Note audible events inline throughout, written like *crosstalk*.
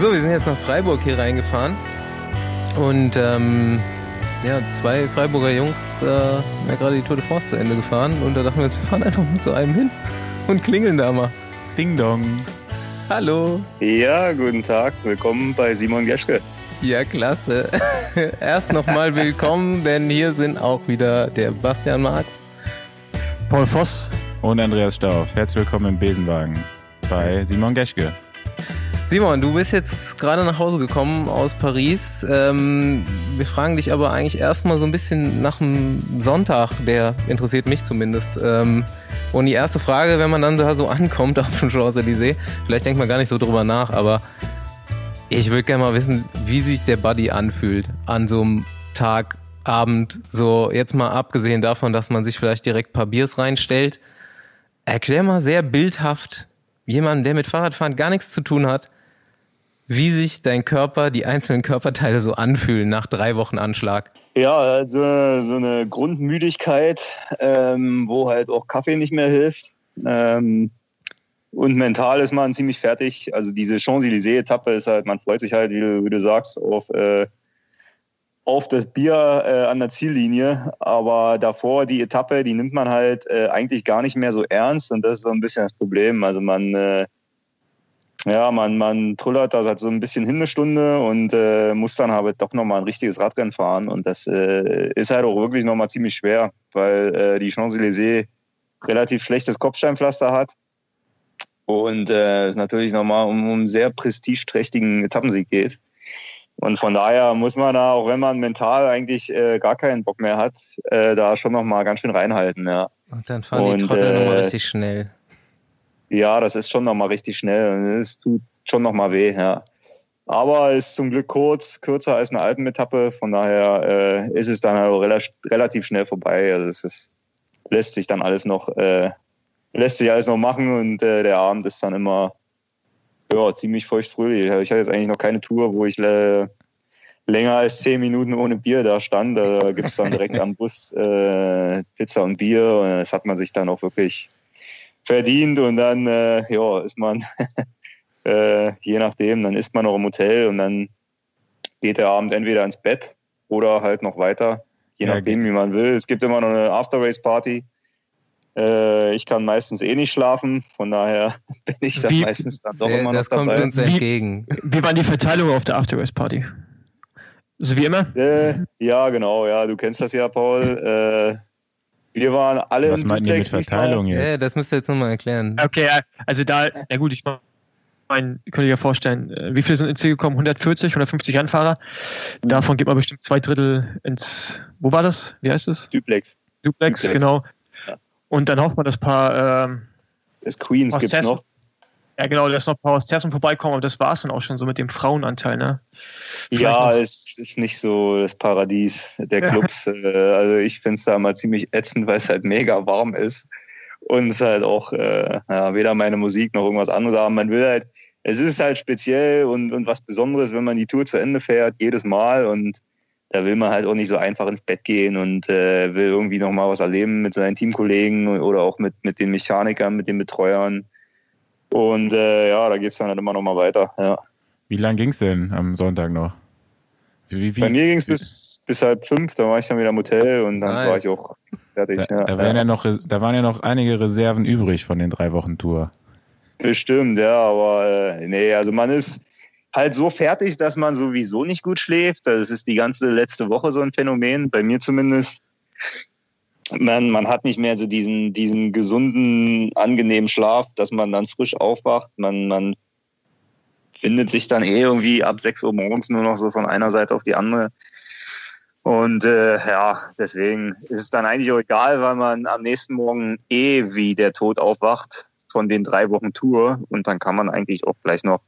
So, wir sind jetzt nach Freiburg hier reingefahren. Und ähm, ja, zwei Freiburger Jungs äh, haben ja gerade die Tour de France zu Ende gefahren. Und da dachten wir uns, wir fahren einfach mal zu einem hin und klingeln da mal. Ding Dong. Hallo. Ja, guten Tag. Willkommen bei Simon Geschke. Ja, klasse. *laughs* Erst nochmal willkommen, denn hier sind auch wieder der Bastian Marx, Paul Voss und Andreas Stauf. Herzlich willkommen im Besenwagen bei Simon Geschke. Simon, du bist jetzt gerade nach Hause gekommen aus Paris. Ähm, wir fragen dich aber eigentlich erstmal so ein bisschen nach dem Sonntag, der interessiert mich zumindest. Ähm, und die erste Frage, wenn man dann da so *laughs* ankommt auf dem Champs-Élysées, vielleicht denkt man gar nicht so drüber nach, aber ich würde gerne mal wissen, wie sich der Buddy anfühlt an so einem Tag, Abend, so jetzt mal abgesehen davon, dass man sich vielleicht direkt ein paar Biers reinstellt. Erklär mal sehr bildhaft, jemand, der mit Fahrradfahren gar nichts zu tun hat, wie sich dein Körper, die einzelnen Körperteile so anfühlen nach drei Wochen Anschlag. Ja, also so eine Grundmüdigkeit, ähm, wo halt auch Kaffee nicht mehr hilft. Ähm, und mental ist man ziemlich fertig. Also diese Champs-Élysées-Etappe ist halt, man freut sich halt, wie du, wie du sagst, auf, äh, auf das Bier äh, an der Ziellinie. Aber davor die Etappe, die nimmt man halt äh, eigentlich gar nicht mehr so ernst. Und das ist so ein bisschen das Problem. Also man äh, ja, man, man trullert da seit so ein bisschen hin eine Stunde und äh, muss dann aber doch nochmal ein richtiges Radrennen fahren. Und das äh, ist halt auch wirklich nochmal ziemlich schwer, weil äh, die Champs-Élysées relativ schlechtes Kopfsteinpflaster hat. Und äh, es natürlich nochmal um, um einen sehr prestigeträchtigen Etappensieg geht. Und von daher muss man da, auch wenn man mental eigentlich äh, gar keinen Bock mehr hat, äh, da schon nochmal ganz schön reinhalten. Ja. Und dann fahren und, die Trottel nochmal richtig schnell. Ja, das ist schon nochmal richtig schnell. Es tut schon nochmal weh, ja. Aber ist zum Glück kurz, kürzer als eine Alpenetappe. Von daher äh, ist es dann halt rela relativ schnell vorbei. Also es ist, lässt sich dann alles noch, äh, lässt sich alles noch machen und äh, der Abend ist dann immer ja, ziemlich feuchtfröhlich. Ich hatte jetzt eigentlich noch keine Tour, wo ich äh, länger als zehn Minuten ohne Bier da stand. Da gibt's dann direkt am Bus äh, Pizza und Bier. Und das hat man sich dann auch wirklich verdient und dann äh, ja, ist man, *laughs* äh, je nachdem, dann ist man noch im Hotel und dann geht der Abend entweder ins Bett oder halt noch weiter, je ja, nachdem, wie man will. Es gibt immer noch eine After-Race-Party. Äh, ich kann meistens eh nicht schlafen, von daher *laughs* bin ich dann wie, meistens dann doch immer noch das dabei. Das kommt uns entgegen. Wie, wie war die Verteilung auf der After-Race-Party? So wie immer? Äh, ja, genau, ja, du kennst das ja, Paul. Wir waren alle Was meint ihr mit Verteilung jetzt? Ja, das müsst ihr jetzt nochmal erklären. Okay, also da, ja gut, ich meine, könnt ihr ja vorstellen, äh, wie viele sind ins Ziel gekommen? 140, 150 Rennfahrer. Davon gibt man bestimmt zwei Drittel ins, wo war das? Wie heißt das? Duplex. Duplex, Duplex. genau. Ja. Und dann hofft man, dass ein paar ähm, das Queens gibt noch. Ja, genau, dass noch ein paar aus Tersum vorbeikommen, aber das war es dann auch schon so mit dem Frauenanteil, ne? ja, es ist nicht so das Paradies der Clubs. Ja. Äh, also ich finde es da mal ziemlich ätzend, weil es halt mega warm ist. Und es halt auch äh, ja, weder meine Musik noch irgendwas anderes haben. Man will halt, es ist halt speziell und, und was Besonderes, wenn man die Tour zu Ende fährt, jedes Mal. Und da will man halt auch nicht so einfach ins Bett gehen und äh, will irgendwie nochmal was erleben mit seinen Teamkollegen oder auch mit, mit den Mechanikern, mit den Betreuern. Und äh, ja, da geht es dann halt immer noch mal weiter. Ja. Wie lang ging es denn am Sonntag noch? Wie, wie, Bei mir ging es bis, bis halb fünf, da war ich dann wieder im Hotel und dann nice. war ich auch fertig. Da, ja. da, waren ja noch, da waren ja noch einige Reserven übrig von den drei Wochen Tour. Bestimmt, ja, aber äh, nee, also man ist halt so fertig, dass man sowieso nicht gut schläft. Das ist die ganze letzte Woche so ein Phänomen, bei mir zumindest man, man hat nicht mehr so diesen, diesen gesunden, angenehmen Schlaf, dass man dann frisch aufwacht. Man, man findet sich dann eh irgendwie ab 6 Uhr morgens nur noch so von einer Seite auf die andere. Und äh, ja, deswegen ist es dann eigentlich auch egal, weil man am nächsten Morgen eh wie der Tod aufwacht von den drei Wochen Tour und dann kann man eigentlich auch gleich noch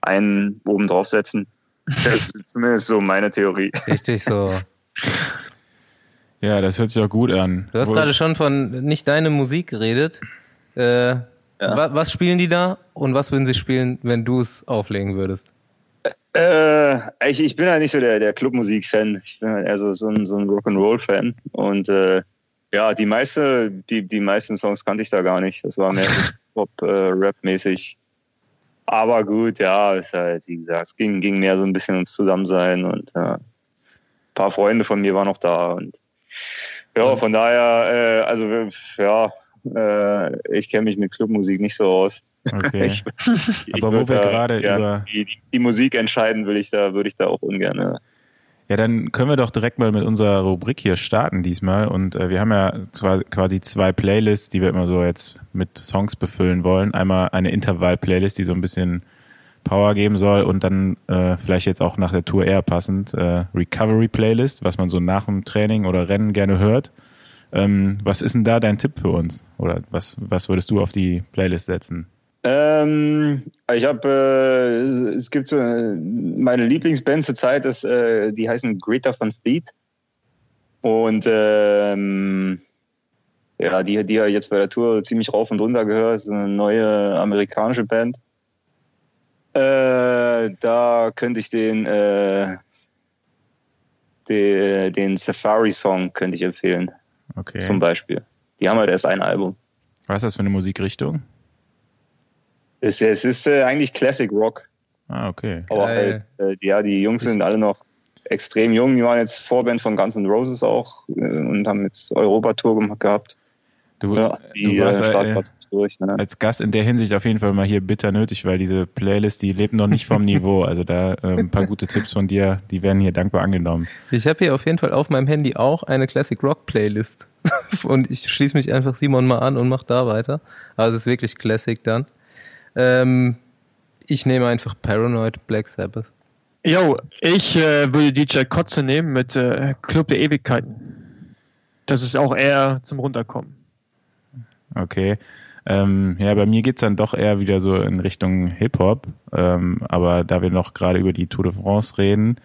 einen oben draufsetzen. Das ist zumindest so meine Theorie. Richtig so. *laughs* Ja, das hört sich auch gut an. Du hast gerade schon von nicht deine Musik geredet. Äh, ja. wa was spielen die da und was würden sie spielen, wenn du es auflegen würdest? Äh, ich, ich bin ja nicht so der, der Clubmusik-Fan. Ich bin halt eher so, so ein, so ein Rock'n'Roll-Fan. Und äh, ja, die meiste, die, die meisten Songs kannte ich da gar nicht. Das war mehr *laughs* Pop-Rap-mäßig. Aber gut, ja, ist halt, wie gesagt, es ging, ging mehr so ein bisschen ums Zusammensein und äh, ein paar Freunde von mir waren noch da und ja, von daher, äh, also ja, äh, ich kenne mich mit Clubmusik nicht so aus. Okay. Ich, *laughs* ich Aber wo wir gerade über die, die, die Musik entscheiden, will ich da, würde ich da auch ungern. Ja, dann können wir doch direkt mal mit unserer Rubrik hier starten diesmal. Und äh, wir haben ja quasi zwei Playlists, die wir immer so jetzt mit Songs befüllen wollen. Einmal eine Intervall-Playlist, die so ein bisschen Power geben soll und dann äh, vielleicht jetzt auch nach der Tour eher passend äh, Recovery-Playlist, was man so nach dem Training oder Rennen gerne hört. Ähm, was ist denn da dein Tipp für uns? Oder was, was würdest du auf die Playlist setzen? Ähm, ich habe, äh, es gibt so meine Lieblingsband zur Zeit, ist, äh, die heißen Greta van Fleet. Und ähm, ja, die, die ja jetzt bei der Tour ziemlich rauf und runter gehört, ist eine neue amerikanische Band. Äh, da könnte ich den, äh, den, den Safari-Song könnte ich empfehlen, Okay. zum Beispiel. Die haben halt erst ein Album. Was ist das für eine Musikrichtung? Es, es ist äh, eigentlich Classic Rock. Ah, okay. Aber Geil. halt, äh, ja, die Jungs sind alle noch extrem jung. Die waren jetzt Vorband von Guns N' Roses auch äh, und haben jetzt Europatour gehabt. Du, Ja, die du warst äh, äh, Startplatz durch. Ne? als Gast in der Hinsicht auf jeden Fall mal hier bitter nötig, weil diese Playlist, die lebt noch nicht vom *laughs* Niveau. Also da äh, ein paar gute Tipps von dir, die werden hier dankbar angenommen. Ich habe hier auf jeden Fall auf meinem Handy auch eine Classic Rock Playlist. *laughs* und ich schließe mich einfach Simon mal an und mach da weiter. Also es ist wirklich Classic dann. Ähm, ich nehme einfach Paranoid Black Sabbath. Jo, ich äh, würde DJ Kotze nehmen mit äh, Club der Ewigkeiten. Das ist auch eher zum Runterkommen. Okay. Ähm, ja, bei mir geht's dann doch eher wieder so in Richtung Hip-Hop. Ähm, aber da wir noch gerade über die Tour de France reden,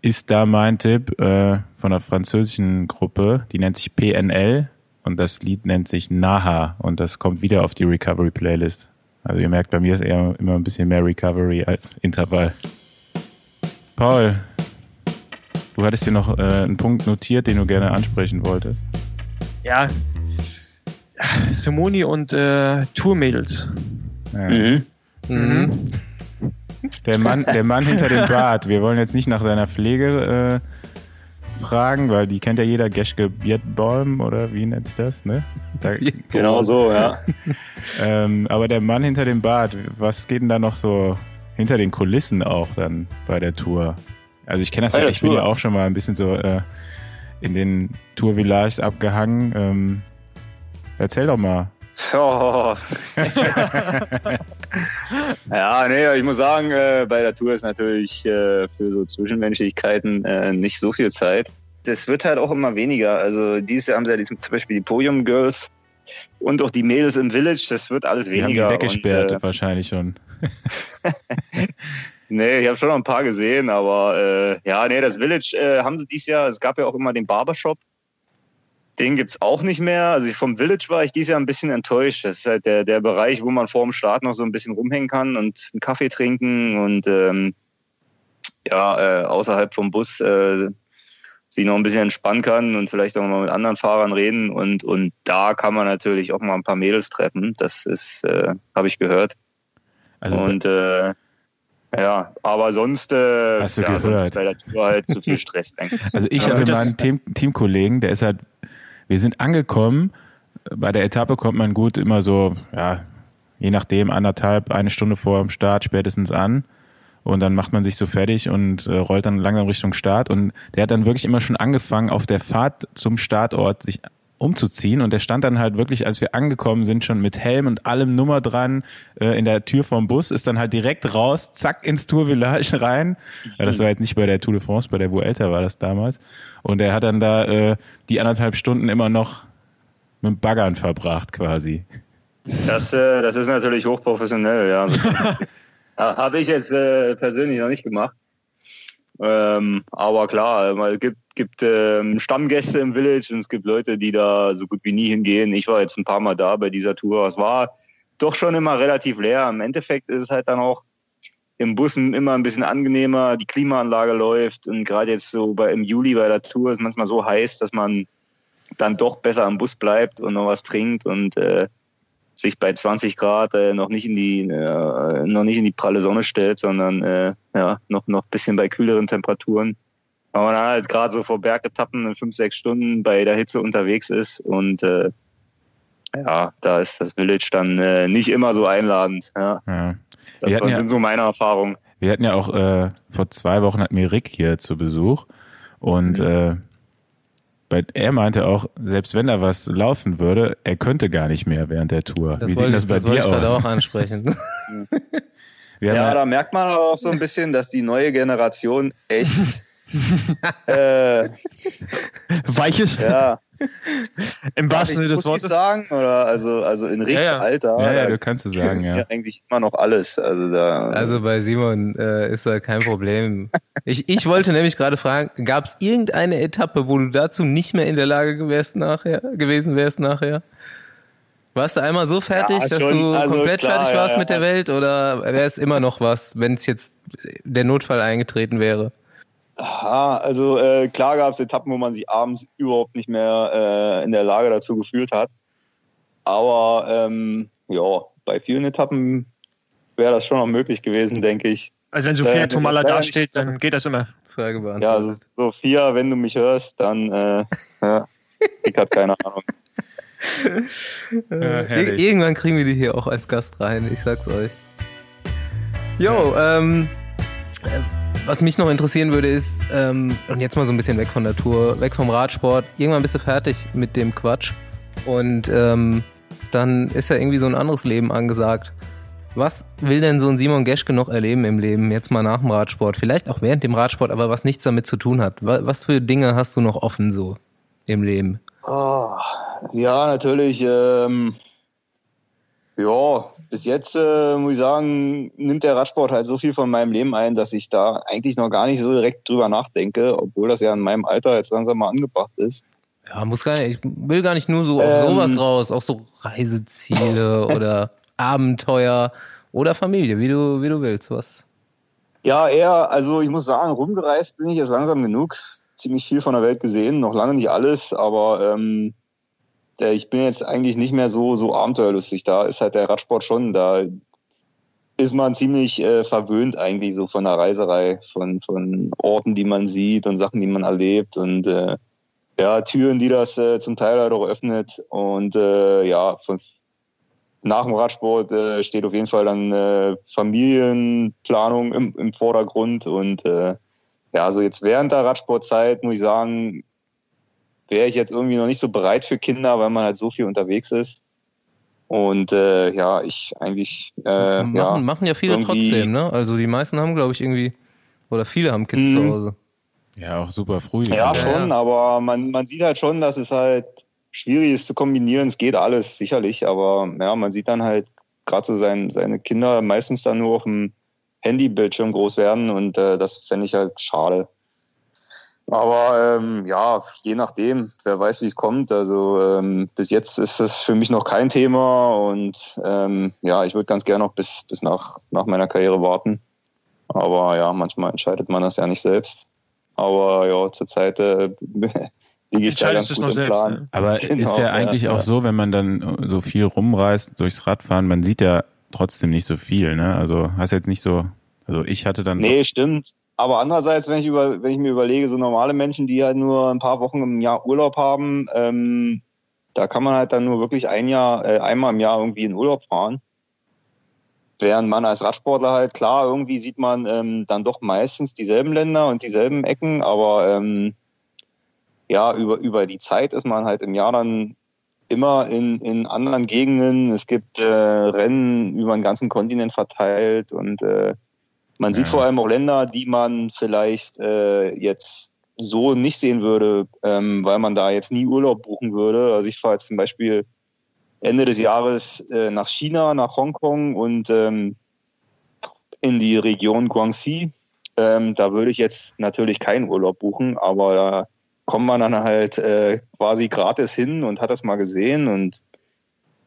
ist da mein Tipp äh, von einer französischen Gruppe, die nennt sich PNL und das Lied nennt sich Naha und das kommt wieder auf die Recovery Playlist. Also ihr merkt, bei mir ist eher immer ein bisschen mehr Recovery als Intervall. Paul, du hattest dir noch äh, einen Punkt notiert, den du gerne ansprechen wolltest. Ja, Simoni und äh, Tourmädels. Ja. Mhm. Mhm. Der Mann, der Mann hinter dem Bart. Wir wollen jetzt nicht nach seiner Pflege äh, fragen, weil die kennt ja jeder Geschke Biertbaum oder wie nennt sich das, ne? Da, Genau so, ja. *laughs* ähm, aber der Mann hinter dem Bart, was geht denn da noch so hinter den Kulissen auch dann bei der Tour? Also ich kenne das Bei ja, ich bin Tour? ja auch schon mal ein bisschen so äh, in den Tourvillages abgehangen. Ähm, erzähl doch mal. Oh. *laughs* ja, nee, ich muss sagen, äh, bei der Tour ist natürlich äh, für so Zwischenmenschlichkeiten äh, nicht so viel Zeit. Das wird halt auch immer weniger. Also dieses Jahr haben sie ja die, zum Beispiel die Podium Girls und auch die Mädels im Village. Das wird alles Die haben die weniger. weggesperrt Und, äh, wahrscheinlich schon. *laughs* nee, ich habe schon noch ein paar gesehen, aber äh, ja, nee, das Village äh, haben sie dieses Jahr. Es gab ja auch immer den Barbershop. Den gibt's auch nicht mehr. Also ich- vom Village war ich dieses Jahr ein bisschen enttäuscht. Das ist halt der, der Bereich, wo man vor dem Start noch so ein bisschen rumhängen kann und einen Kaffee trinken und ähm, ja, äh, außerhalb vom Bus äh, sich noch ein bisschen entspannen kann und vielleicht auch mal mit anderen Fahrern reden. Und, und da kann man natürlich auch mal ein paar Mädels treffen. Das ist, äh, habe ich gehört. Also und äh, ja, aber sonst, äh, Hast du ja, sonst gehört? ist bei der Tour halt zu viel Stress. eigentlich. Also ich hatte das- mal einen Team Teamkollegen, der ist halt, wir sind angekommen, bei der Etappe kommt man gut immer so, ja, je nachdem, anderthalb, eine Stunde vor dem Start spätestens an. Und dann macht man sich so fertig und äh, rollt dann langsam Richtung Start. Und der hat dann wirklich immer schon angefangen, auf der Fahrt zum Startort sich umzuziehen. Und der stand dann halt wirklich, als wir angekommen sind, schon mit Helm und allem Nummer dran äh, in der Tür vom Bus, ist dann halt direkt raus, zack, ins Tour Village rein. Ja, das war jetzt nicht bei der Tour de France, bei der Vuelta war das damals. Und er hat dann da äh, die anderthalb Stunden immer noch mit dem Baggern verbracht quasi. Das, äh, das ist natürlich hochprofessionell, ja. *laughs* So Ja, Habe ich jetzt äh, persönlich noch nicht gemacht. Ähm, aber klar, es gibt, gibt ähm, Stammgäste im Village und es gibt Leute, die da so gut wie nie hingehen. Ich war jetzt ein paar Mal da bei dieser Tour. Es war doch schon immer relativ leer. Im Endeffekt ist es halt dann auch im Bussen immer ein bisschen angenehmer. Die Klimaanlage läuft und gerade jetzt so bei, im Juli bei der Tour ist manchmal so heiß, dass man dann doch besser am Bus bleibt und noch was trinkt und äh, sich bei 20 Grad äh, noch nicht in die äh, noch nicht in die pralle Sonne stellt, sondern äh, ja noch noch bisschen bei kühleren Temperaturen. Aber man halt gerade so vor Bergetappen in fünf sechs Stunden bei der Hitze unterwegs ist und äh, ja, da ist das Village dann äh, nicht immer so einladend. Ja. Ja. Das waren, ja- sind so meine Erfahrungen. Wir hatten ja auch äh, vor zwei Wochen hatten wir Rick hier zu Besuch und äh, bei, er meinte auch, selbst wenn da was laufen würde, er könnte gar nicht mehr während der Tour. Das Wie sieht wollte das ich, bei das dir ich aus? auch ansprechen. *laughs* Ja, ja, da merkt man aber auch so ein bisschen, dass die neue Generation echt *laughs* äh, Weiches, ja, *laughs* im wahrsten Sinne des Wortes. sagen oder also also in Ricks Ja, ja. Alter, ja, ja, du kannst du *laughs* sagen, ja. ja. eigentlich immer noch alles. Also da Also bei Simon äh, ist da kein Problem. *laughs* Ich, ich wollte nämlich gerade fragen, gab es irgendeine Etappe, wo du dazu nicht mehr in der Lage wärst nachher, gewesen wärst nachher? Warst du einmal so fertig, Ja, dass schon. du Also komplett klar, fertig ja, warst ja. mit der Welt oder wäre es immer noch was, wenn es jetzt der Notfall eingetreten wäre? Ja, also äh, klar gab es Etappen, wo man sich abends überhaupt nicht mehr äh, in der Lage dazu gefühlt hat. Aber ähm, ja, bei vielen Etappen wäre das schon noch möglich gewesen, denke ich. Also wenn Sophia Äh, Tomala ja, dasteht, dann geht das immer. Frage beantwortet. Ja, also Sophia, wenn du mich hörst, dann äh, ja, ich hat keine Ahnung. *laughs* Ja, Ir herrlich. irgendwann kriegen wir die hier auch als Gast rein, ich sag's euch. Jo, ähm, äh, was mich noch interessieren würde ist, ähm, und jetzt mal so ein bisschen weg von der Tour, weg vom Radsport, irgendwann bist du fertig mit dem Quatsch und ähm, dann ist ja irgendwie so ein anderes Leben angesagt. Was will denn so ein Simon Geschke noch erleben im Leben, jetzt mal nach dem Radsport? Vielleicht auch während dem Radsport, aber was nichts damit zu tun hat. Wa- Was für Dinge hast du noch offen so im Leben? Oh, ja, natürlich. Ähm, ja, bis jetzt äh, muss ich sagen, nimmt der Radsport halt so viel von meinem Leben ein, dass ich da eigentlich noch gar nicht so direkt drüber nachdenke, obwohl das ja in meinem Alter jetzt langsam mal angebracht ist. Ja, muss gar nicht. Ich will gar nicht nur so auf Ähm. sowas raus, auch so Reiseziele *laughs* oder Abenteuer oder Familie, wie du, wie du willst. Was? Ja, eher, also ich muss sagen, rumgereist bin ich jetzt langsam genug. Ziemlich viel von der Welt gesehen, noch lange nicht alles, aber ähm, ich bin jetzt eigentlich nicht mehr so, so abenteuerlustig. Da ist halt der Radsport schon, da ist man ziemlich äh, verwöhnt eigentlich so von der Reiserei, von, von Orten, die man sieht und Sachen, die man erlebt und äh, ja, Türen, die das äh, zum Teil halt auch öffnet. Und äh, ja, von, nach dem Radsport äh, steht auf jeden Fall dann äh, Familienplanung im, im Vordergrund. Und ja, also jetzt während der Radsportzeit muss ich sagen, wäre ich jetzt irgendwie noch nicht so bereit für Kinder, weil man halt so viel unterwegs ist. Und äh, ja, ich eigentlich äh, machen, ja, machen ja viele trotzdem, ne? Also die meisten haben, glaube ich, irgendwie, oder viele haben Kids Mhm. zu Hause. Ja, auch super früh. Ja, Ja, schon, ja. aber man, man sieht halt schon, dass es halt schwierig ist zu kombinieren. Es geht alles, sicherlich, aber ja, man sieht dann halt gerade so sein, seine Kinder meistens dann nur auf dem Handybildschirm groß werden und äh, das fände ich halt schade. Aber ähm, ja, je nachdem, wer weiß, wie es kommt. Also ähm, bis jetzt ist das für mich noch kein Thema und ähm, ja, ich würde ganz gerne noch bis, bis nach, nach meiner Karriere warten. Aber ja, manchmal entscheidet man das ja nicht selbst. Aber ja, zurzeit äh, liege ich da ganz Entscheidest du es gut noch im selbst. Plan. Ne? Aber *laughs* Genau, ist ja ja, eigentlich auch ja. so, wenn man dann so viel rumreist durchs Radfahren, man sieht ja trotzdem nicht so viel, ne? Also hast jetzt nicht so, also ich hatte dann Nee, stimmt. Aber andererseits, wenn ich, über, wenn ich mir überlege, so normale Menschen, die halt nur ein paar Wochen im Jahr Urlaub haben, ähm, da kann man halt dann nur wirklich ein Jahr, äh, einmal im Jahr irgendwie in Urlaub fahren. Während man als Radsportler halt, klar, irgendwie sieht man ähm, dann doch meistens dieselben Länder und dieselben Ecken, aber ähm, ja, über, über die Zeit ist man halt im Jahr dann immer in, in anderen Gegenden. Es gibt äh, Rennen über den ganzen Kontinent verteilt und äh, man sieht Ja. vor allem auch Länder, die man vielleicht äh, jetzt so nicht sehen würde, ähm, weil man da jetzt nie Urlaub buchen würde. Also ich fahre jetzt zum Beispiel Ende des Jahres äh, nach China, nach Hongkong und ähm, in die Region Guangxi. Ähm, da würde ich jetzt natürlich keinen Urlaub buchen, aber da kommt man dann halt äh, quasi gratis hin und hat das mal gesehen und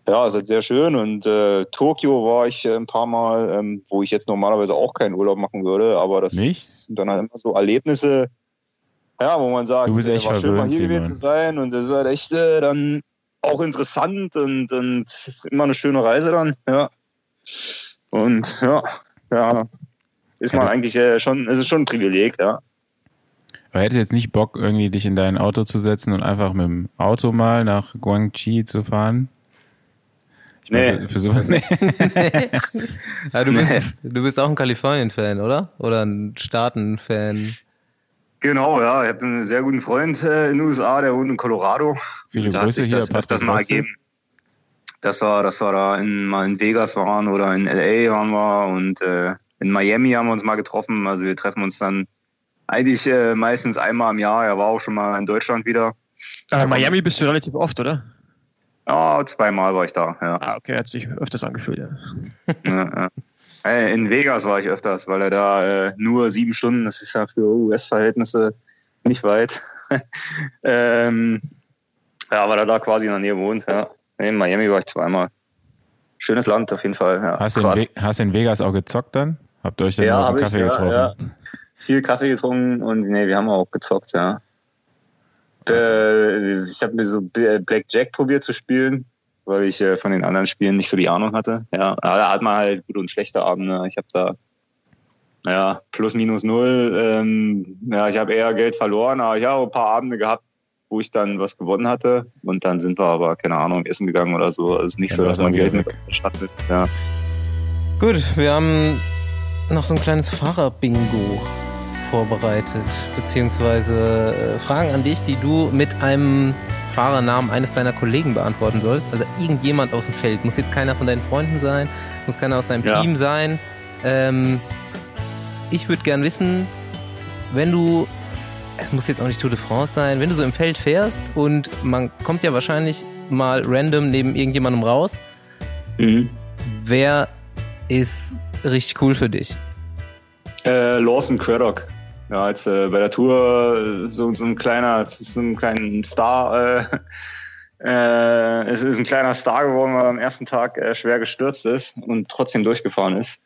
ja, es ist sehr schön. Und äh, Tokio war ich äh, ein paar Mal, ähm, wo ich jetzt normalerweise auch keinen Urlaub machen würde, aber das Nicht? sind dann halt immer so Erlebnisse, ja, wo man sagt, Du bist äh, echt war schön mal hier gewesen Simon. zu sein und das ist halt echt äh, dann auch interessant und, und ist immer eine schöne Reise dann, ja. Und ja, ja, ist man eigentlich äh, schon, es ist schon ein Privileg, ja. Aber hättest du jetzt nicht Bock, irgendwie dich in dein Auto zu setzen und einfach mit dem Auto mal nach Guangxi zu fahren? Ich nee. Für, für sowas, nee. *laughs* ja, du, bist, du bist auch ein Kalifornien-Fan, oder? Oder ein Staaten-Fan? Genau, ja. Ich habe einen sehr guten Freund äh, in den USA, der wohnt in Colorado. Viele da Grüße hier, das, das mal ergeben. Das war, das war da in, mal in Vegas waren oder in LA waren wir und äh, in Miami haben wir uns mal getroffen. Also wir treffen uns dann eigentlich äh, meistens einmal im Jahr. Er war auch schon mal in Deutschland wieder. Aber Miami bist du relativ oft, oder? Ja, zweimal war ich da, ja. Ah, okay, hat sich öfters angefühlt, ja. *laughs* ja, ja. In Vegas war ich öfters, weil er da äh, nur sieben Stunden, das ist ja für US-Verhältnisse nicht weit. *laughs* ähm, ja, weil er da quasi in der Nähe wohnt, ja. In Miami war ich zweimal. Schönes Land auf jeden Fall, ja. Hast du in, hast in Vegas auch gezockt dann? Habt ihr euch dann ja, auf einen Kaffee ich, getroffen? Ja, Viel Kaffee getrunken und nee, wir haben auch gezockt, ja. Äh, ich habe mir so Blackjack probiert zu spielen, weil ich äh, von den anderen Spielen nicht so die Ahnung hatte. Ja, da hat man halt gute und schlechte Abende. Ich habe da ja plus minus null. Ähm, ja, ich habe eher Geld verloren, aber ich habe ein paar Abende gehabt, wo ich dann was gewonnen hatte. Und dann sind wir aber, keine Ahnung, essen gegangen oder so. Also es ist nicht ja, so, dass man Geld mit mit. Ja. Gut, wir haben noch so ein kleines Fahrer-Bingo vorbereitet, beziehungsweise äh, Fragen an dich, die du mit einem Fahrernamen eines deiner Kollegen beantworten sollst. Also irgendjemand aus dem Feld. Muss jetzt keiner von deinen Freunden sein, muss keiner aus deinem ja. Team sein. Ähm, ich würde gern wissen, wenn du, es muss jetzt auch nicht Tour de France sein, wenn du so im Feld fährst und man kommt ja wahrscheinlich mal random neben irgendjemandem raus, mhm. wer ist richtig cool für dich? Äh, Lawson Craddock ja, als äh, bei der Tour so, so ein kleiner, so ein kleiner Star, äh, äh, es ist ein kleiner Star geworden, weil er am ersten Tag äh, schwer gestürzt ist und trotzdem durchgefahren ist.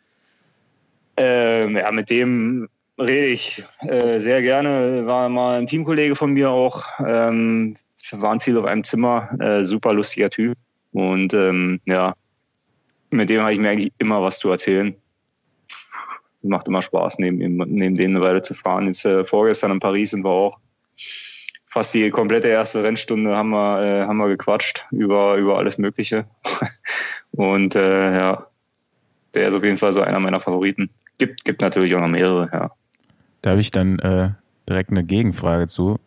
Ähm, ja, mit dem rede ich äh, sehr gerne. War mal ein Teamkollege von mir auch. Ähm, waren viel auf einem Zimmer. Äh, super lustiger Typ. Und ähm, ja, mit dem habe ich mir eigentlich immer was zu erzählen macht immer Spaß, neben, neben denen eine Weile zu fahren. Jetzt äh, vorgestern in Paris sind wir auch fast die komplette erste Rennstunde haben wir, äh, haben wir gequatscht über, über alles Mögliche. *laughs* Und äh, ja, der ist auf jeden Fall so einer meiner Favoriten. Gibt, gibt natürlich auch noch mehrere, ja. Da habe ich dann äh, direkt eine Gegenfrage zu.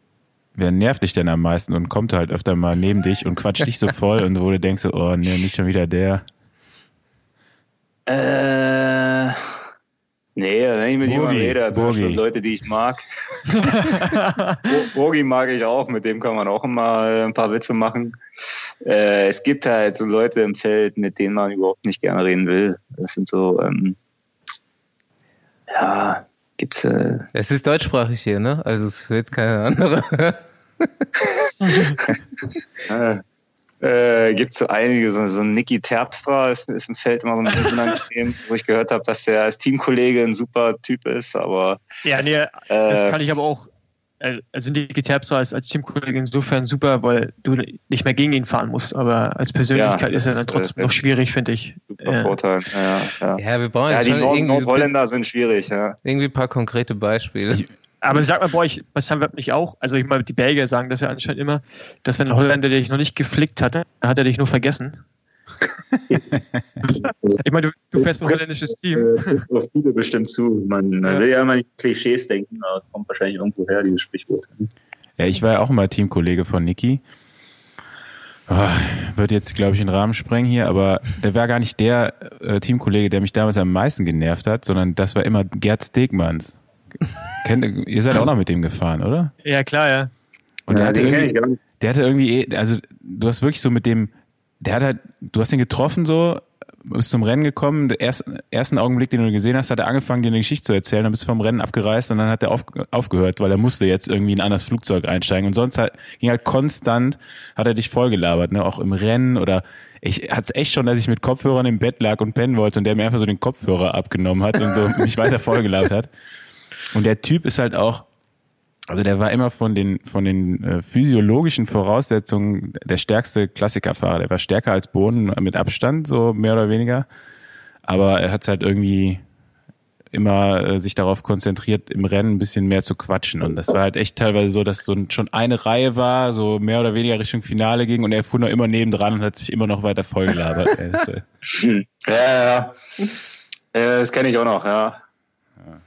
Wer nervt dich denn am meisten und kommt halt öfter mal neben dich und quatscht dich so *laughs* voll und wo du denkst, oh nee, nicht schon wieder der? Äh Nee, wenn ich mit jemandem rede, also schon Leute, die ich mag. *laughs* Bogi mag ich auch, mit dem kann man auch immer äh, ein paar Witze machen. Äh, es gibt halt so Leute im Feld, mit denen man überhaupt nicht gerne reden will. Das sind so, ähm, ja, gibt's. Äh, es ist deutschsprachig hier, ne? Also es wird keine andere. *laughs* äh, gibt so einige, so, so Niki Terpstra ist, ist im Feld immer so ein bisschen unangenehm, *laughs* wo ich gehört habe, dass der als Teamkollege ein super Typ ist, aber. Ja, nee, äh, das kann ich aber auch. Äh, also Niki Terpstra ist als Teamkollege insofern super, weil du nicht mehr gegen ihn fahren musst, aber als Persönlichkeit ja, ist er dann trotzdem äh, noch schwierig, finde ich. Super ja. Vorteil, ja, ja. ja, wir brauchen ja, die Nord Nordholländer sind schwierig, ja. Irgendwie ein paar konkrete Beispiele. Ich, aber sag mal, bei euch, was haben wir nicht auch? Also ich meine, die Belgier sagen das ja anscheinend immer, dass wenn ein Holländer dich noch nicht geflickt hatte, dann hat er dich nur vergessen. *laughs* ich meine, du, du fährst ein holländisches Team. Äh, viele bestimmt zu. Man will ja immer nicht Klischees denken, aber kommt wahrscheinlich irgendwo her, dieses Sprichwort. Ja, ich war ja auch immer Teamkollege von Niki. Oh, wird jetzt, glaube ich, den Rahmen sprengen hier, aber der war gar nicht der äh, Teamkollege, der mich damals am meisten genervt hat, sondern das war immer Gerd Stegmanns. Kennt, ihr seid auch noch mit dem gefahren, oder? Ja, klar, ja. Und der, ja, hatte irgendwie, der hatte irgendwie, eh, also du hast wirklich so mit dem, der hat halt, du hast ihn getroffen so, bist zum Rennen gekommen, der ersten, ersten Augenblick, den du gesehen hast, hat er angefangen, dir eine Geschichte zu erzählen, dann bist du vom Rennen abgereist und dann hat er auf, aufgehört, weil er musste jetzt irgendwie in ein anderes Flugzeug einsteigen und sonst halt, ging halt konstant, hat er dich vollgelabert, ne, auch im Rennen oder ich hatte es echt schon, dass ich mit Kopfhörern im Bett lag und pennen wollte und der mir einfach so den Kopfhörer abgenommen hat und so *laughs* mich weiter vollgelabert hat. Und der Typ ist halt auch, Also der war immer von den von den äh, physiologischen Voraussetzungen der stärkste Klassikerfahrer. Der war stärker als Bohnen mit Abstand, so mehr oder weniger. Aber er hat halt irgendwie immer äh, sich darauf konzentriert, im Rennen ein bisschen mehr zu quatschen. Und das war halt echt teilweise so, dass so schon eine Reihe war, so mehr oder weniger Richtung Finale ging und er fuhr noch immer nebendran und hat sich immer noch weiter vollgelabert. *laughs* ja, ja, ja. Das kenne ich auch noch, ja.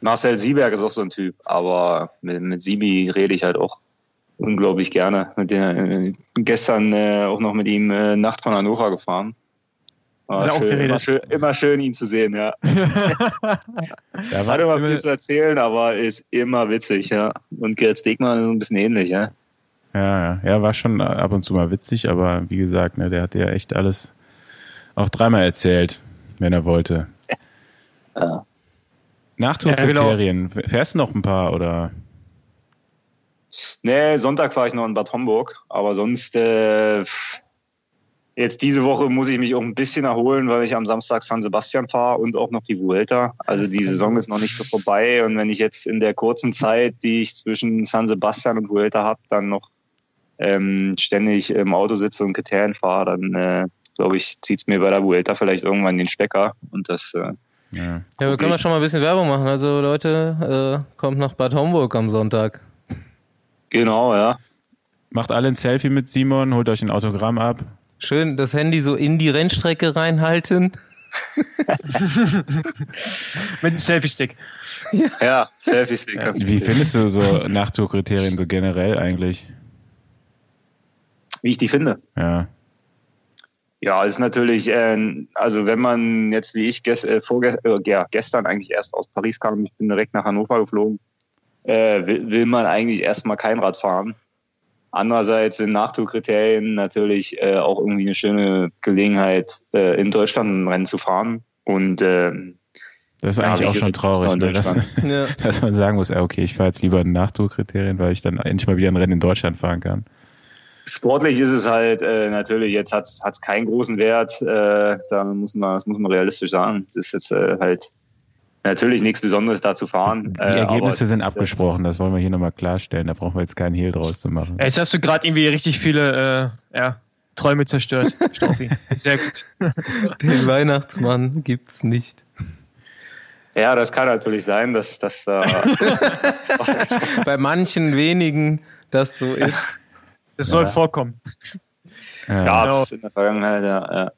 Marcel Sieberg ist auch so ein Typ, aber mit, mit Sibi rede ich halt auch unglaublich gerne. Mit der, äh, gestern äh, auch noch mit ihm äh, Nacht von Hannover gefahren. War schön, immer, schön, immer, schön, ihn zu sehen, ja. *laughs* da Hat immer viel zu erzählen, aber ist immer witzig, ja. Und Gerd Stegmann ist ein bisschen ähnlich, ja. Ja, ja, war schon ab und zu mal witzig, aber wie gesagt, ne, der hat ja echt alles auch dreimal erzählt, wenn er wollte. Ja. Nachtourkriterien. Ja, genau. Fährst du noch ein paar oder? Nee, Sonntag fahre ich noch in Bad Homburg, aber sonst äh, jetzt diese Woche muss ich mich auch ein bisschen erholen, weil ich am Samstag San Sebastian fahre und auch noch die Vuelta. Also die Saison ist noch nicht so vorbei und wenn ich jetzt in der kurzen Zeit, die ich zwischen San Sebastian und Vuelta habe, dann noch ähm, ständig im Auto sitze und Kriterien fahre, dann äh, glaube ich, zieht es mir bei der Vuelta vielleicht irgendwann den Stecker und das äh, ja, ja wir können ja schon mal ein bisschen Werbung machen. Also Leute, äh, kommt nach Bad Homburg am Sonntag. Genau, ja. Macht alle ein Selfie mit Simon, holt euch ein Autogramm ab. Schön das Handy so in die Rennstrecke reinhalten. *laughs* mit einem Selfie-Stick. Ja, ja Selfie-Stick. Ja. Wie findest du so Nachtourkriterien so generell eigentlich? Wie ich die finde? Ja. Ja, ist natürlich, äh, also wenn man jetzt wie ich ges äh, äh, ja, gestern eigentlich erst aus Paris kam, ich bin direkt nach Hannover geflogen, äh, will, will man eigentlich erstmal kein Rad fahren. Andererseits sind Nachtourkriterien natürlich äh, auch irgendwie eine schöne Gelegenheit, äh, in Deutschland ein Rennen zu fahren. Und äh, das ist eigentlich auch schon traurig, ne? dass, *laughs* ja. dass, man sagen muss, okay, ich fahre jetzt lieber Nachtourkriterien, weil ich dann endlich mal wieder ein Rennen in Deutschland fahren kann. Sportlich ist es halt äh, natürlich, jetzt hat es keinen großen Wert. Äh, da muss man, das muss man realistisch sagen. Das ist jetzt äh, halt natürlich nichts Besonderes da zu fahren. Die äh, Ergebnisse sind abgesprochen, das wollen wir hier nochmal klarstellen. Da brauchen wir jetzt keinen Hehl draus zu machen. Jetzt hast du gerade irgendwie richtig viele äh, ja, Träume zerstört, Stoffi. *laughs* Sehr gut. Den Weihnachtsmann gibt's nicht. Ja, das kann natürlich sein, dass das äh, *laughs* *laughs* bei manchen wenigen das so ist. Das soll ja. vorkommen. Ja, Gab es genau. in der Vergangenheit, ja. ja.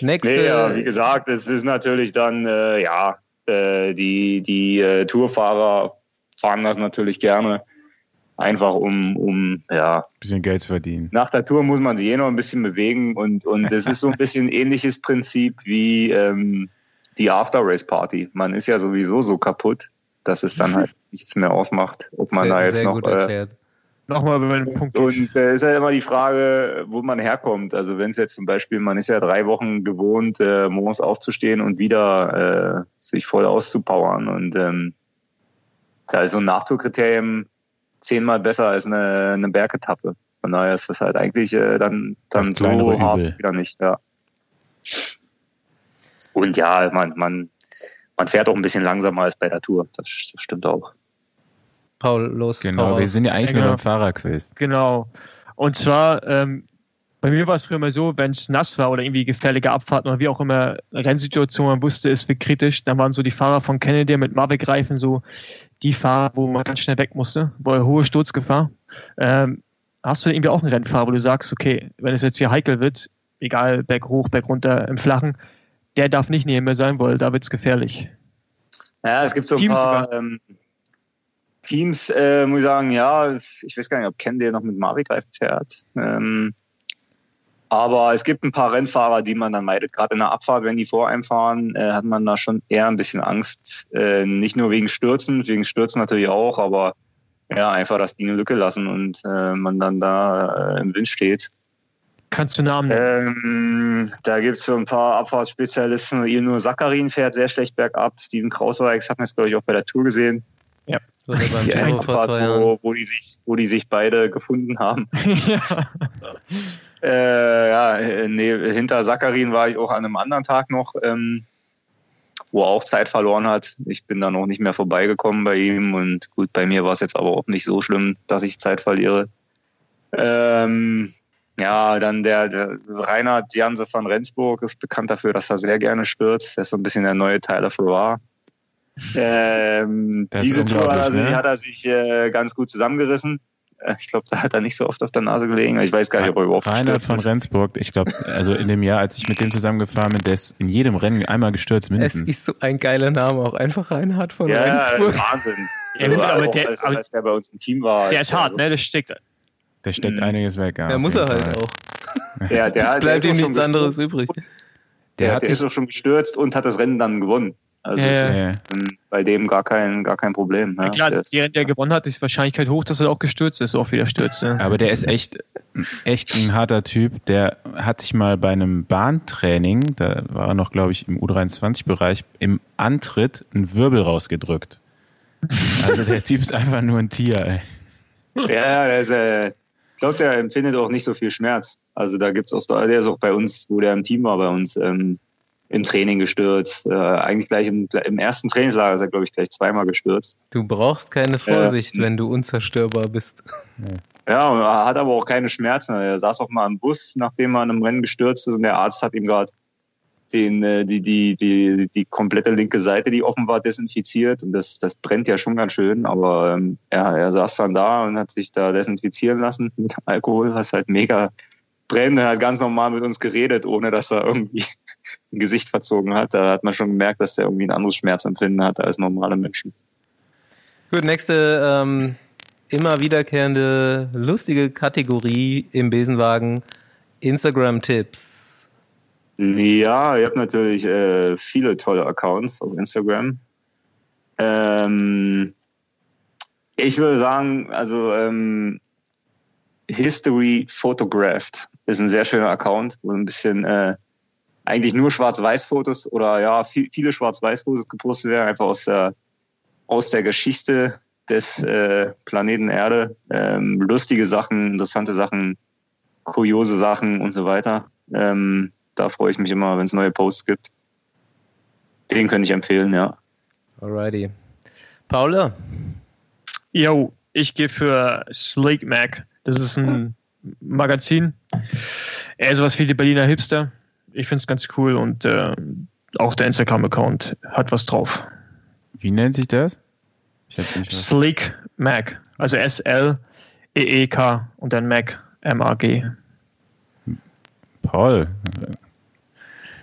Nächste. Nee, ja, wie gesagt, es ist natürlich dann, äh, ja, äh, die, die äh, Tourfahrer fahren das natürlich gerne. Einfach um, um, ja. Bisschen Geld zu verdienen. Nach der Tour muss man sich eh noch ein bisschen bewegen und, und es ist so ein bisschen *laughs* ähnliches Prinzip wie ähm, die After-Race-Party. Man ist ja sowieso so kaputt, dass es dann halt nichts mehr ausmacht, ob man sehr, da jetzt noch äh, nochmal über den Punkt. Und äh, ist ja immer die Frage, wo man herkommt. Also wenn es jetzt zum Beispiel, man ist ja drei Wochen gewohnt, äh, morgens aufzustehen und wieder äh, sich voll auszupowern. Und ähm, da ist so ein Nachtourkriterium zehnmal besser als eine, eine Bergetappe. Von daher ist das halt eigentlich äh, dann, dann so hart Übel. wieder nicht. Ja. Und ja, man, man, man fährt auch ein bisschen langsamer als bei der Tour. Das, das stimmt auch. Paul, los. Genau, Paul wir sind ja eigentlich genau. nur beim Fahrerquiz. Genau. Und zwar, ähm, bei mir war es früher mal so, wenn es nass war oder irgendwie gefährliche Abfahrten oder wie auch immer Rennsituation, man wusste, es wird kritisch, dann waren so die Fahrer von Kennedy mit Mavic-Reifen so die Fahrer, wo man ganz schnell weg musste, wo hohe Sturzgefahr. Ähm, hast du irgendwie auch einen Rennfahrer, wo du sagst, okay, wenn es jetzt hier heikel wird, egal, berg hoch, berg runter, im Flachen, der darf nicht neben mir sein, weil da wird es gefährlich. Ja, es gibt so ein Team paar, ähm, Teams, äh, muss ich sagen, ja, ich weiß gar nicht, ob Ken der noch mit Mavic fährt. Ähm, aber es gibt ein paar Rennfahrer, die man dann meidet. Gerade in der Abfahrt, wenn die vor einem fahren, äh, hat man da schon eher ein bisschen Angst. Äh, nicht nur wegen Stürzen, wegen Stürzen natürlich auch, aber ja, einfach, dass die eine Lücke lassen und äh, man dann da äh, im Wind steht. Kannst du Namen nennen? Ähm, da gibt es so ein paar Abfahrtsspezialisten. Ilnur Sakarin fährt sehr schlecht bergab. Steven Krausweigs hat man jetzt, glaube ich, auch bei der Tour gesehen. Ja. Oder beim die vor zwei Jahren. Wo, wo, die sich, wo die sich beide gefunden haben. *laughs* ja. Äh, ja, nee, hinter Sakarin war ich auch an einem anderen Tag noch, ähm, wo er auch Zeit verloren hat. Ich bin dann auch nicht mehr vorbeigekommen bei ihm und gut, bei mir war es jetzt aber auch nicht so schlimm, dass ich Zeit verliere. Ähm, ja, dann der, der Reinhard Janse von Rendsburg ist bekannt dafür, dass er sehr gerne stürzt. Der ist so ein bisschen der neue Tyler Farrar. Ähm, Das ist die Tour hat er, ne? hat er sich äh, ganz gut zusammengerissen. Äh, Ich glaube, da hat er nicht so oft auf der Nase gelegen. Ich weiß gar nicht, ob er überhaupt Reinhard gestürzt von ist. Rendsburg, ich glaube, also in dem Jahr, als ich mit dem zusammengefahren bin, der ist in jedem Rennen einmal gestürzt Es mindestens. ist so ein geiler Name, auch einfach Reinhard von Ja, Rendsburg. Wahnsinn. *laughs* Ja, So, aber auch der- als, aber- als der bei uns im Team war. Der ist hart, ne? Das steckt. Der steckt Mhm. einiges weg. Ja, auf muss er halt Fall. auch. Der, *laughs* der, Es der bleibt ihm nichts anderes übrig. Der, Der, hat der sich, ist auch schon gestürzt und hat das Rennen dann gewonnen. Also Ja, es ja. ist ähm, bei dem gar kein, gar kein Problem. Ja, Ja. klar, Der also der, der gewonnen hat, ist die Wahrscheinlichkeit hoch, dass er auch gestürzt ist, auch wieder stürzt. Ne? aber der ist echt, echt ein harter Typ. Der hat sich mal bei einem Bahntraining, da war er noch, glaube ich, im U23-Bereich, im Antritt einen Wirbel rausgedrückt. Also der Typ ist einfach nur ein Tier, ey. Ja, der ist, äh, ich glaube, der empfindet auch nicht so viel Schmerz. Also da gibt's auch, der ist auch bei uns, wo der im Team war, bei uns ähm, im Training gestürzt. Äh, eigentlich gleich im, im ersten Trainingslager ist er, glaube ich, gleich zweimal gestürzt. Du brauchst keine Vorsicht, wenn du unzerstörbar bist. Ja, er hat aber auch keine Schmerzen. Er saß auch mal im Bus, nachdem er in einem Rennen gestürzt ist und der Arzt hat ihm gerade den, äh, die, die, die, die komplette linke Seite, die offen war, desinfiziert. Und das, das brennt ja schon ganz schön. Aber ähm, ja, er saß dann da und hat sich da desinfizieren lassen mit Alkohol, was halt mega Er hat ganz normal mit uns geredet, ohne dass er irgendwie *laughs* ein Gesicht verzogen hat. Da hat man schon gemerkt, dass er irgendwie ein anderes Schmerzempfinden hat als normale Menschen. Gut, nächste ähm, immer wiederkehrende lustige Kategorie im Besenwagen. Instagram-Tipps. Ja, ihr habt natürlich äh, viele tolle Accounts auf Instagram. Ähm, ich würde sagen, also ähm, History Photographed ist ein sehr schöner Account, wo ein bisschen äh, eigentlich nur Schwarz-Weiß-Fotos oder ja, viel, viele Schwarz-Weiß-Fotos gepostet werden, einfach aus der, aus der Geschichte des äh, Planeten Erde. Ähm, lustige Sachen, interessante Sachen, kuriose Sachen und so weiter. Ähm, da freue ich mich immer, wenn es neue Posts gibt. Den könnte ich empfehlen, ja. Alrighty. Paula, Yo, ich gehe für Slake Mac. Das ist ein Magazin. Eher sowas wie die Berliner Hipster. Ich finde es ganz cool und äh, auch der Instagram-Account hat was drauf. Wie nennt sich das? Sleek Mac. Also S-L-E-E-K und dann Mac, M-A-G. Paul.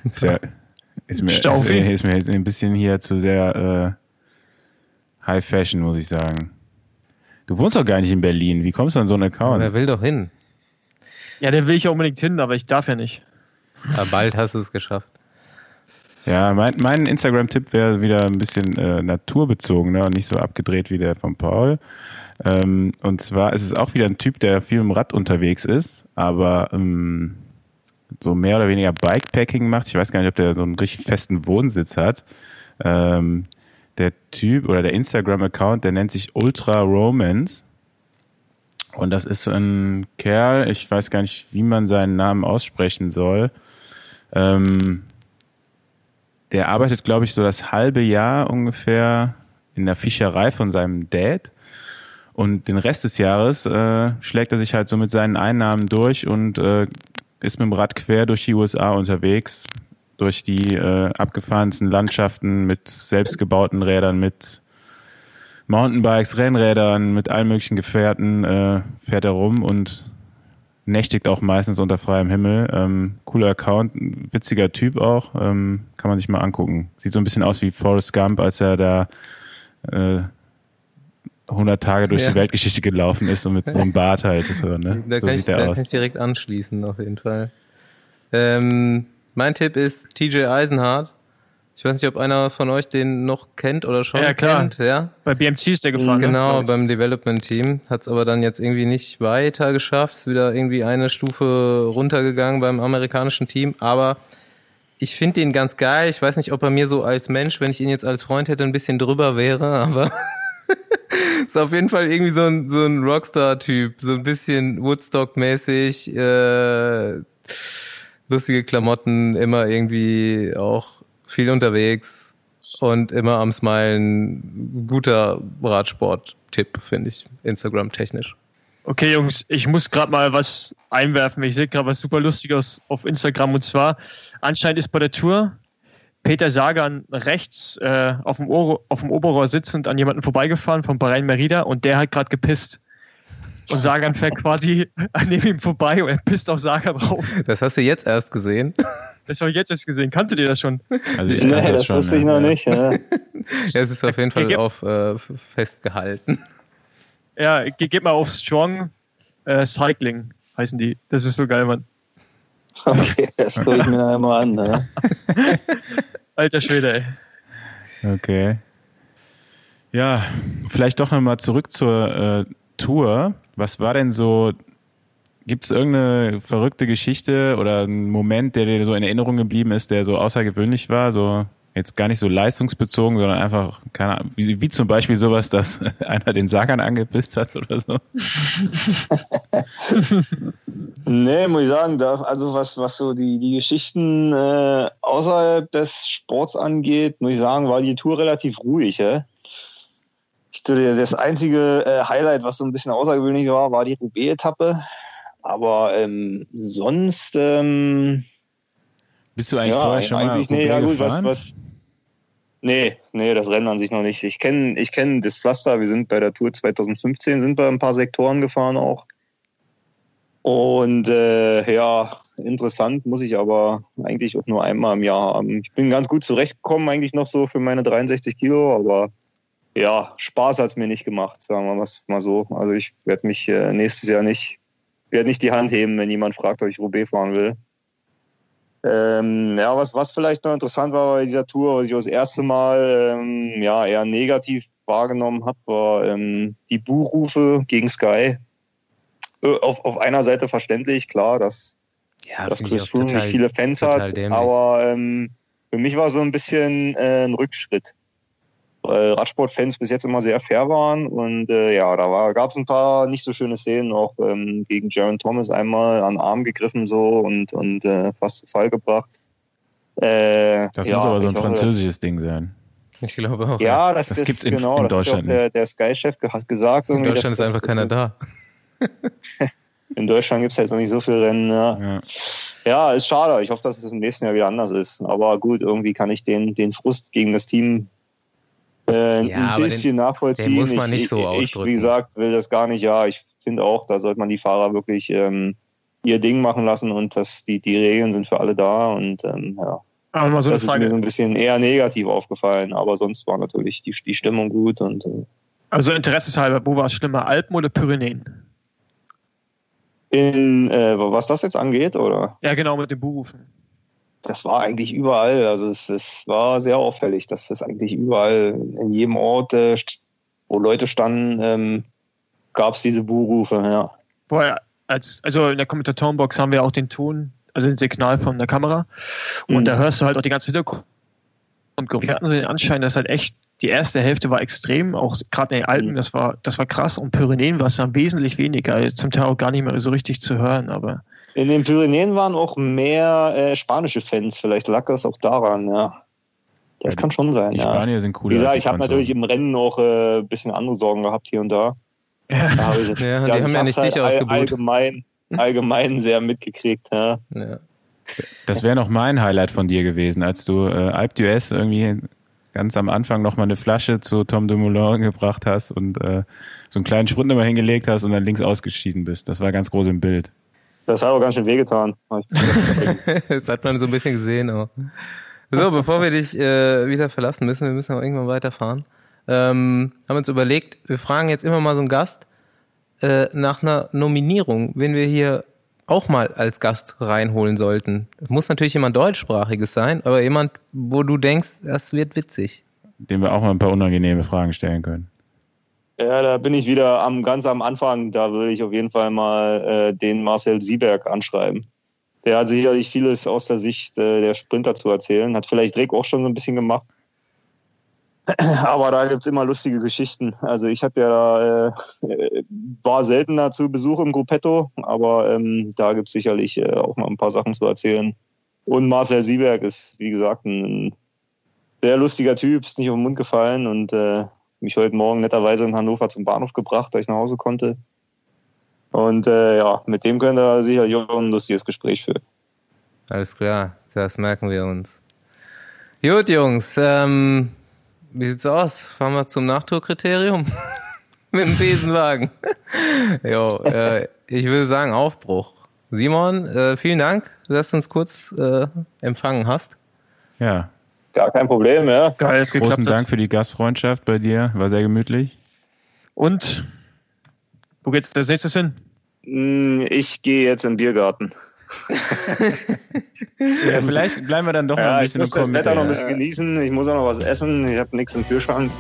Ist, ja, ist, mir, ist, ist mir ein bisschen hier zu sehr äh, High Fashion, muss ich sagen. Du wohnst doch gar nicht in Berlin. Wie kommst du an so einen Account? wer will doch hin? Ja, der will ich ja unbedingt hin, aber ich darf ja nicht. Aber bald hast du es geschafft. Ja, mein, mein Instagram-Tipp wäre wieder ein bisschen äh, naturbezogener und nicht so abgedreht wie der von Paul. Ähm, und zwar ist es auch wieder ein Typ, der viel im Rad unterwegs ist, aber ähm, so mehr oder weniger Bikepacking macht. Ich weiß gar nicht, ob der so einen richtig festen Wohnsitz hat. Ähm, der Typ oder der Instagram-Account, der nennt sich Ultra Romance. Und das ist ein Kerl, ich weiß gar nicht, wie man seinen Namen aussprechen soll. Ähm, der arbeitet, glaube ich, so das halbe Jahr ungefähr in der Fischerei von seinem Dad. Und den Rest des Jahres äh, schlägt er sich halt so mit seinen Einnahmen durch und äh, ist mit dem Rad quer durch die USA unterwegs, durch die äh, abgefahrensten Landschaften mit selbstgebauten Rädern, mit Mountainbikes, Rennrädern, mit allen möglichen Gefährten äh, fährt er rum und nächtigt auch meistens unter freiem Himmel. Ähm, cooler Account, witziger Typ auch, ähm, kann man sich mal angucken. Sieht so ein bisschen aus wie Forrest Gump, als er da äh, 100 Tage durch Ja. die Weltgeschichte gelaufen ist und mit so einem Bart halt. So, ne? Da, so kann ich, sieht er da aus. kann ich direkt anschließen, auf jeden Fall. Ähm, mein Tipp ist TJ Eisenhardt. Ich weiß nicht, ob einer von euch den noch kennt oder schon Ja, klar. kennt. Ja, Bei BMC ist der gefahren. genau, ne, beim Development Team. Hat es aber dann jetzt irgendwie nicht weiter geschafft. Ist wieder irgendwie eine Stufe runtergegangen beim amerikanischen Team. Aber ich finde den ganz geil. Ich weiß nicht, ob er mir so als Mensch, wenn ich ihn jetzt als Freund hätte, ein bisschen drüber wäre, *laughs* aber ist auf jeden Fall irgendwie so ein, so ein Rockstar-Typ. So ein bisschen Woodstock-mäßig. Äh, lustige Klamotten, immer irgendwie auch viel unterwegs. und immer am Smilen. Guter Radsport-Tipp, finde ich, Instagram-technisch. Okay, Jungs, ich muss gerade mal was einwerfen. Ich sehe gerade was super Lustiges auf Instagram und zwar anscheinend ist bei der Tour Peter Sagan rechts äh, auf, dem auf dem Oberrohr sitzend an jemanden vorbeigefahren von Bahrain Merida und der hat gerade gepisst. Und Sagan fährt quasi neben ihm vorbei und er pisst auf Sagan drauf. Das hast du jetzt erst gesehen? Das habe ich jetzt erst gesehen. Kanntet ihr das schon? Also ich nee, das, das schon, wusste ich noch nicht. Ja. *laughs* ja, es ist auf jeden Fall auf äh, festgehalten. Ja, geht mal auf Strong äh, Cycling, heißen die. Das ist so geil, Mann. Okay, das gucke ich mir einmal an. Ne? *laughs* Alter Schwede, ey. Okay. Ja, vielleicht doch nochmal zurück zur äh, Tour. Was war denn so, gibt es irgendeine verrückte Geschichte oder einen Moment, der dir so in Erinnerung geblieben ist, der so außergewöhnlich war? So Jetzt gar nicht so leistungsbezogen, sondern einfach, keine Ahnung, wie, wie zum Beispiel sowas, dass *laughs* einer den Sagern angepisst hat oder so. *laughs* nee, muss ich sagen, da, also was, was so die, die Geschichten äh, außerhalb des Sports angeht, muss ich sagen, war die Tour relativ ruhig. Hä? Ich, das einzige äh, Highlight, was so ein bisschen außergewöhnlich war, war die Roubaix-Etappe. Aber ähm, sonst ähm, bist du eigentlich ja, vorher schon eigentlich, mal nee, ja, gut, was, was, Nee, nee, das Rennen an sich noch nicht. Ich kenne ich kenn das Pflaster. Wir sind bei der Tour 2015, sind bei ein paar Sektoren gefahren auch. Und äh, ja, interessant, muss ich aber eigentlich auch nur einmal im Jahr haben. Ich bin ganz gut zurechtgekommen, eigentlich noch so für meine 63 Kilo, aber ja, Spaß hat es mir nicht gemacht, sagen wir mal so. Also ich werde mich äh, nächstes Jahr nicht, werde nicht die Hand heben, wenn jemand fragt, ob ich Roubaix fahren will. Ähm, ja, was, was vielleicht noch interessant war bei dieser Tour, was ich das erste Mal ähm, ja, eher negativ wahrgenommen habe, war ähm, die Buchrufe gegen Sky. Äh, auf, auf einer Seite verständlich, klar, dass, ja, dass Chris Froome nicht viele Fans hat, dämlich. aber ähm, für mich war so ein bisschen äh, ein Rückschritt weil Radsportfans bis jetzt immer sehr fair waren. Und äh, ja, da gab es ein paar nicht so schöne Szenen, auch ähm, gegen Jaron Thomas einmal an den Arm gegriffen so und, und äh, fast zu Fall gebracht. Äh, das ja, muss aber so ein französisches Ding sein. Ich glaube auch. Ja, das, das gibt es genau, in Deutschland. der, der Sky-Chef hat gesagt. In Deutschland ist einfach keiner da. *laughs* in Deutschland gibt es jetzt noch nicht so viele Rennen. Ja. ja. ja, ist schade. Ich hoffe, dass es im nächsten Jahr wieder anders ist. Aber gut, irgendwie kann ich den, den Frust gegen das Team äh, ja, ein bisschen den, nachvollziehen. Den muss man nicht so ausdrücken. Ich, wie gesagt, will das gar nicht. Ja, ich finde auch, da sollte man die Fahrer wirklich ähm, ihr Ding machen lassen und dass die, die Regeln sind für alle da und ähm, ja. Aber so das ist mir so ein bisschen eher negativ aufgefallen, aber sonst war natürlich die, die Stimmung gut und äh, also interesseshalber, wo war es schlimmer, Alpen oder Pyrenäen? In äh, was das jetzt angeht, oder? Ja, genau, mit den Buchrufen das war eigentlich überall. Also es, es, war sehr auffällig, dass das eigentlich überall in jedem Ort, äh, wo Leute standen, ähm, gab es diese Buhrufe, ja. Boah, als, also in der Kommentatorenbox haben wir auch den Ton, also den Signal von der Kamera. Und mhm. da hörst du halt auch die ganze Hintergrund. Und wir hatten so den Anschein, dass halt echt die erste Hälfte war extrem, auch gerade in den Alpen, mhm. das war, das war krass. Und Pyrenäen war es dann wesentlich weniger, zum Teil auch gar nicht mehr so richtig zu hören, aber in den Pyrenäen waren auch mehr äh, spanische Fans. Vielleicht lag das auch daran, ja. Das ja, kann schon sein. Die ja. Spanier sind cool. Wie gesagt, ich habe natürlich im Rennen auch ein äh, bisschen andere Sorgen gehabt hier und da. da hab ich, *laughs* ja, ja, die haben ja nicht halt dich ausgebucht. Allgemein, allgemein sehr mitgekriegt. Ja. ja. Das wäre noch mein Highlight von dir gewesen, als du äh, Alp d'Huez irgendwie ganz am Anfang noch mal eine Flasche zu Tom de Moulin gebracht hast und äh, so einen kleinen Sprint immer hingelegt hast und dann links ausgeschieden bist. Das war ganz groß im Bild. Das hat auch ganz schön wehgetan. *laughs* das hat man so ein bisschen gesehen auch. So, bevor wir dich äh, wieder verlassen müssen, wir müssen auch irgendwann weiterfahren, ähm, haben wir uns überlegt, wir fragen jetzt immer mal so einen Gast äh, nach einer Nominierung, wen wir hier auch mal als Gast reinholen sollten. Das muss natürlich jemand deutschsprachiges sein, aber jemand, wo du denkst, das wird witzig. Dem wir auch mal ein paar unangenehme Fragen stellen können. Ja, da bin ich wieder am ganz am Anfang. Da würde ich auf jeden Fall mal äh, den Marcel Sieberg anschreiben. Der hat sicherlich vieles aus der Sicht äh, der Sprinter zu erzählen. Hat vielleicht Drake auch schon so ein bisschen gemacht. *clears throat* Aber da gibt es immer lustige Geschichten. Also ich hatte ja da, äh, war seltener zu Besuch im Gruppetto, aber ähm, da gibt es sicherlich äh, auch mal ein paar Sachen zu erzählen. Und Marcel Sieberg ist, wie gesagt, ein sehr lustiger Typ, ist nicht auf den Mund gefallen und äh, mich heute Morgen netterweise in Hannover zum Bahnhof gebracht, da ich nach Hause konnte. Und äh, ja, mit dem können wir sicher ein lustiges Gespräch führen. Alles klar, das merken wir uns. Gut, Jungs, ähm, wie sieht's aus? Fahren wir zum Nachtourkriterium? *laughs* Mit dem Besenwagen. *laughs* jo, äh, ich würde sagen Aufbruch. Simon, äh, vielen Dank, dass du uns kurz äh, empfangen hast. Ja. Gar kein Problem, ja. Geil, Großen Dank für die Gastfreundschaft bei dir, war sehr gemütlich. Und wo geht's als nächstes hin? Hm, ich gehe jetzt in den Biergarten. ja, vielleicht bleiben wir dann doch ja, noch ein bisschen Ich muss das Wetter noch ein bisschen genießen. Ich muss auch noch was essen. Ich habe nichts im Kühlschrank.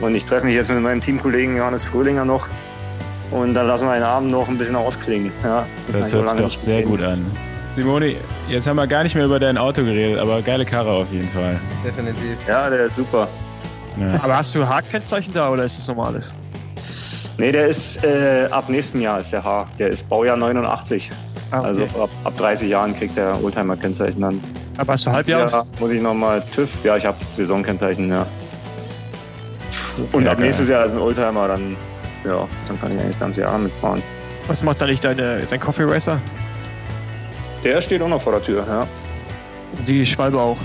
Und ich treffe mich jetzt mit meinem Teamkollegen Johannes Fröhlinger noch. Und dann lassen wir den Abend noch ein bisschen ausklingen. Ja, das hört sich doch sehr gut an. Simone, jetzt haben wir gar nicht mehr über dein Auto geredet, aber geile Karre auf jeden Fall. Definitiv. Ja, der ist super. Ja. Aber hast du H-Kennzeichen da oder ist das normales? Nee, der ist äh, ab nächstem Jahr ist der H. Der ist Baujahr 89. Ah, okay. Also ab, ab 30 Jahren kriegt der Oldtimer-Kennzeichen dann. Aber hast du Halbjahr? Muss ich nochmal TÜV? Ja, ich habe Saisonkennzeichen, ja. Und ja, ab nächstes Jahr ist ein Oldtimer, dann, ja, dann kann ich eigentlich das ganze Jahr mitfahren. Was macht eigentlich deine, dein Coffee Racer? Der steht auch noch vor der Tür, ja. Die Schwalbe auch?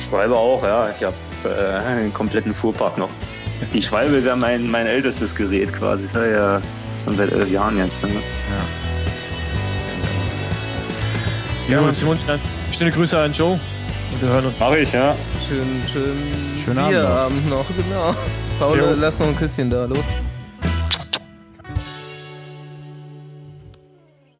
Schwalbe auch, ja. Ich habe äh, einen kompletten Fuhrpark noch. Die Schwalbe ist ja mein, mein ältestes Gerät quasi. Das habe ich ja schon seit elf Jahren jetzt. Ne? Ja. Ja, Simon, schöne Grüße an Joe. Und wir hören uns. Mach ich, ja. Schönen, schönen, schönen Abend, noch. genau. Paul, lass noch ein Küsschen da, los.